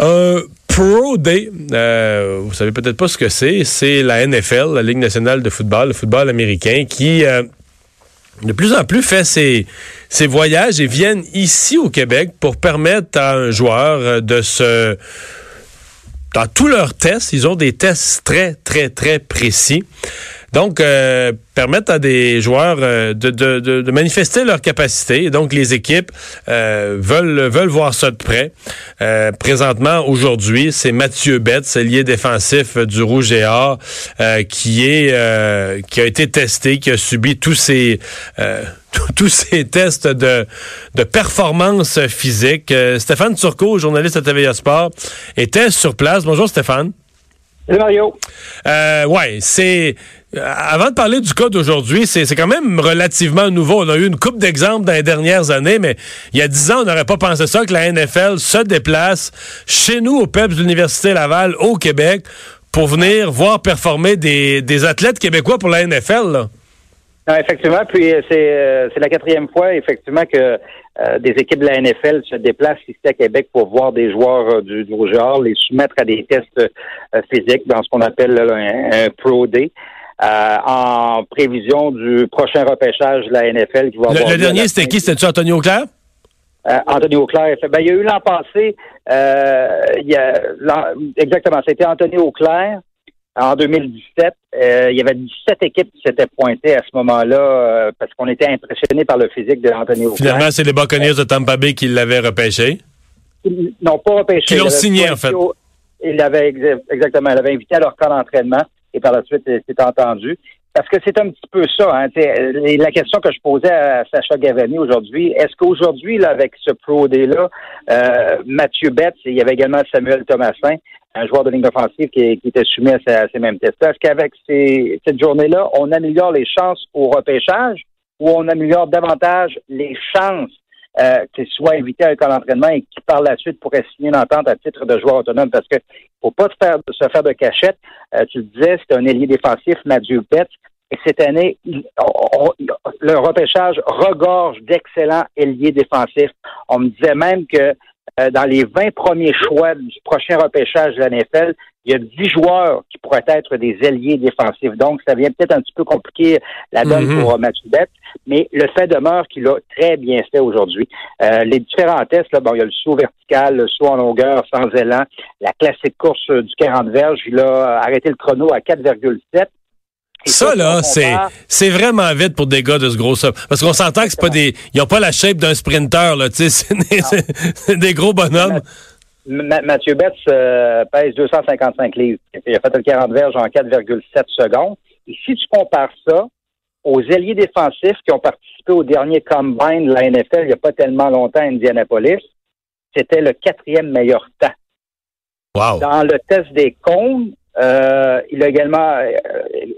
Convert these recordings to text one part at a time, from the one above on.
Euh, Pro Day, euh, vous savez peut-être pas ce que c'est. C'est la NFL, la Ligue nationale de football, le football américain, qui euh, de plus en plus fait ses, ses voyages et viennent ici au Québec pour permettre à un joueur euh, de se... Dans tous leurs tests, ils ont des tests très, très, très précis. Donc, euh, permettre à des joueurs euh, de, de, de, manifester leur capacité. donc, les équipes euh, veulent, veulent voir ça de près. Euh, présentement, aujourd'hui, c'est Mathieu Betts, lié défensif du Rouge et Or, qui est qui a été testé, qui a subi tous ces tous ces tests de, de performance physique. Stéphane Turcot, journaliste à TVA Sport, était sur place. Bonjour Stéphane. Salut Mario. Euh, ouais, c'est avant de parler du cas d'aujourd'hui, c'est quand même relativement nouveau. On a eu une coupe d'exemples dans les dernières années, mais il y a dix ans, on n'aurait pas pensé ça, que la NFL se déplace chez nous, au PEPS de l'Université Laval, au Québec, pour venir voir performer des, des athlètes québécois pour la NFL. Là. Non, effectivement, puis euh, euh, c'est la quatrième fois, effectivement, que des équipes de la NFL se déplacent ici à Québec pour voir des joueurs du, du genre, les soumettre à des tests physiques dans ce qu'on appelle un, un, Pro Day. Euh, en prévision du prochain repêchage de la NFL qui va avoir Le, le dernier, c'était qui? C'était-tu Anthony Auclair? Euh, Anthony Auclair. Ben, il y a eu l'an passé, euh, il y a, exactement, c'était Anthony Auclair en 2017. il y avait 17 équipes qui s'étaient pointées à ce moment-là parce qu'on était impressionnés par le physique de Anthony Auclair. Finalement, c'est les Buccaneers de Tampa Bay qui l'avaient repêché. Non, pas repêché. Qui l'ont signé, en fait. Il l'avait exactement, il l'avait invité à leur camp d'entraînement et par la suite, c'est entendu. Parce que c'est un petit peu ça. Hein, la question que je posais à Sacha Gavani aujourd'hui, est-ce qu'aujourd'hui, avec ce Pro Day-là, euh, Mathieu Betts, il y avait également Samuel Thomasin, un joueur de ligne offensive qui, qui était soumis à, ces, mêmes tests. Est-ce qu'avec cette journée-là, on améliore les chances au repêchage ou on améliore davantage les chances euh, qu'il soit invité à un camp d'entraînement et qui, par la suite, pourrait signer une entente à titre de joueur autonome. Parce que faut pas se faire, de cachette. Euh, tu le disais, c'est un ailier défensif, Mathieu Betts. Et cette année, le repêchage regorge d'excellents ailiers défensifs. On me disait même que euh, dans les 20 premiers choix du prochain repêchage de la NFL, il y a 10 joueurs qui pourraient être des ailiers défensifs. Donc, ça vient peut-être un petit peu compliquer la donne mm-hmm. pour euh, Mathieu Bett, mais le fait demeure qu'il a très bien fait aujourd'hui. Euh, les différents tests, là, bon, il y a le saut vertical, le saut en longueur sans élan, la classique course du 40 verges, il a arrêté le chrono à 4,7. Ça, là, c'est, c'est vraiment vite pour des gars de ce gros Parce qu'on s'entend que c'est pas des, ils ont pas la shape d'un sprinter, là, tu sais, c'est des, gros bonhommes. Mathieu Betts euh, pèse 255 livres. Il a fait le 40 verges en 4,7 secondes. Et si tu compares ça aux ailiers défensifs qui ont participé au dernier combine de la NFL il n'y a pas tellement longtemps à Indianapolis, c'était le quatrième meilleur temps. Wow. Dans le test des cônes, euh, il a également euh,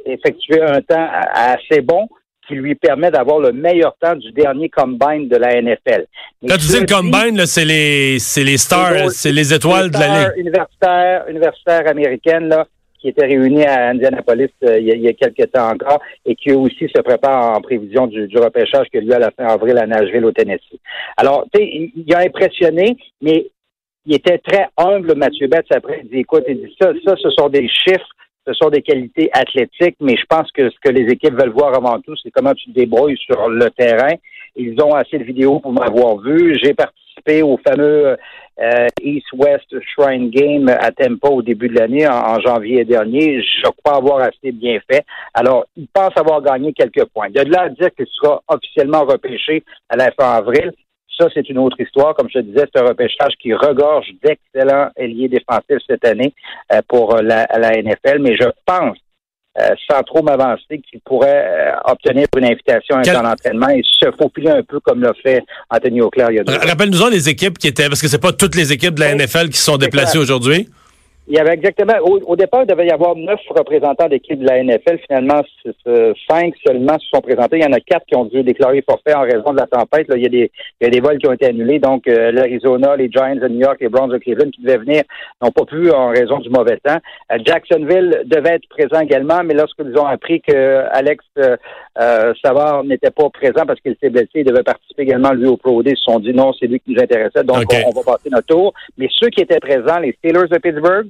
effectué un temps assez bon qui lui permet d'avoir le meilleur temps du dernier combine de la NFL. Quand tu dis le combine, c'est les c'est les stars, c'est les étoiles de la ligue. Universitaires, universitaires américaines là, qui étaient réunies à Indianapolis euh, il, y a, quelques temps encore et qui aussi se préparent en prévision du, du repêchage qui a lieu à la fin avril à Nashville au Tennessee. Alors, tu sais, il a impressionné, mais il était très humble, Mathieu Betts, après. Il dit, écoute, il dit, ça, ça, ce sont des chiffres, ce sont des qualités athlétiques, mais je pense que ce que les équipes veulent voir avant tout, c'est comment tu te débrouilles sur le terrain. Ils ont assez de vidéos pour m'avoir vu. J'ai participé au fameux euh, East-West Shrine Game à Tempo au début de l'année, en, janvier dernier. Je crois avoir assez bien fait. Alors, il pense avoir gagné quelques points. Il y a de là à dire qu'il sera officiellement repêché à la fin avril. Ça, c'est une autre histoire. Comme je te disais, c'est un repêchage qui regorge d'excellents ailiers défensifs cette année euh, pour euh, la, NFL. Mais je pense, euh, sans trop m'avancer, qu'il pourrait obtenir une invitation à un Quel... d'entraînement et se faufiler un peu comme l'a fait Anthony Auclair il y a deux Rappelle-nous les équipes qui étaient, parce que c'est pas toutes les équipes de la NFL qui sont déplacées aujourd'hui. Il y avait exactement, au, départ, il devait y avoir neuf représentants d'équipe de la NFL. Finalement, cinq seulement se sont présentés. Il y en a quatre qui ont dû déclarer forfait en raison de la tempête. il, y a des, il y a des vols qui ont été annulés. Donc, euh, l'Arizona, les Giants de New York, les Browns de Cleveland qui devaient venir n'ont pas pu en raison du mauvais temps. Euh, Jacksonville devait être présent également, mais lorsqu'ils ont appris que Alex euh, Savard n'était pas présent parce qu'il s'est blessé, il devait participer également lui au Pro Day, ils se sont dit non, c'est lui qui nous intéressait, donc on, on, va passer notre tour. Mais ceux qui étaient présents, les Steelers de Pittsburgh,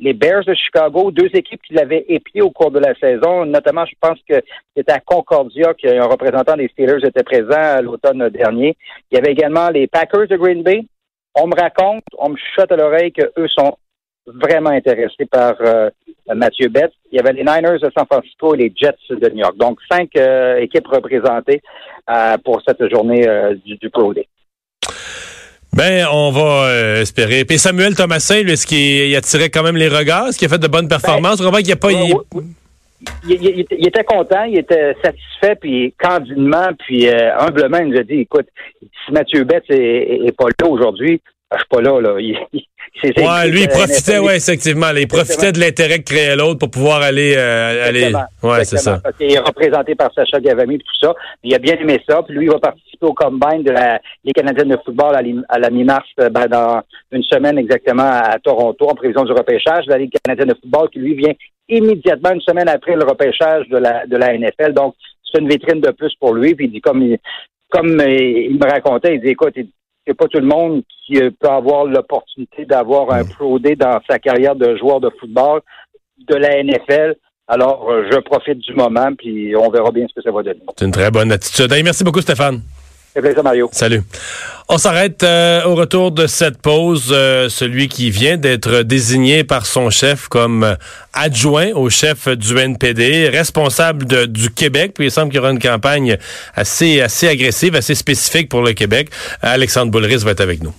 les Bears de Chicago, deux équipes qui l'avaient épié au cours de la saison. Notamment, je pense que c'était à Concordia qu'un représentant des Steelers était présent l'automne dernier. Il y avait également les Packers de Green Bay. On me raconte, on me chuchote à l'oreille qu'eux sont vraiment intéressés par euh, Mathieu Betts. Il y avait les Niners de San Francisco et les Jets de New York. Donc, cinq euh, équipes représentées euh, pour cette journée du, du Pro. Ben, on va euh, espérer. Puis Samuel Thomasin, lui, est-ce qu'il attirait quand même les regards? Est-ce qu'il a fait de bonnes performances? Ben, qu'il a pas... Il... était content, il était satisfait, puis candidement, puis euh, humblement, il nous a dit, écoute, si Mathieu Betts est, pas là aujourd'hui, je suis pas là, là. ouais, lui, il profitait, ouais, effectivement. il profitait de l'intérêt que créait l'autre pour pouvoir aller. Euh, aller... Ouais, c'est ça. Qu'il est représenté par Sacha Gavami et tout ça. Il a bien aimé ça. Puis lui, il va participer au combine de la Ligue canadienne de football à la mi-mars, euh, ben, dans une semaine exactement à Toronto, en prévision du repêchage de la Ligue canadienne de football, qui lui vient immédiatement une semaine après le repêchage de la, de la NFL. Donc, c'est une vitrine de plus pour lui. Puis il dit, comme il, comme il me racontait, il dit, écoute, c'est pas tout le monde qui euh, peut avoir l'opportunité d'avoir un Pro Day dans sa carrière de joueur de football de la NFL. Alors, euh, je profite du moment, puis on verra bien ce que ça va donner. C'est une très bonne attitude. merci beaucoup, Stéphane. Mario. Salut. On s'arrête euh, au retour de cette pause. celui qui vient d'être désigné par son chef comme adjoint au chef du NPD, responsable du Québec. Puis il semble qu'il y aura une campagne assez, assez agressive, assez spécifique pour le Québec. Alexandre Boulris va être avec nous.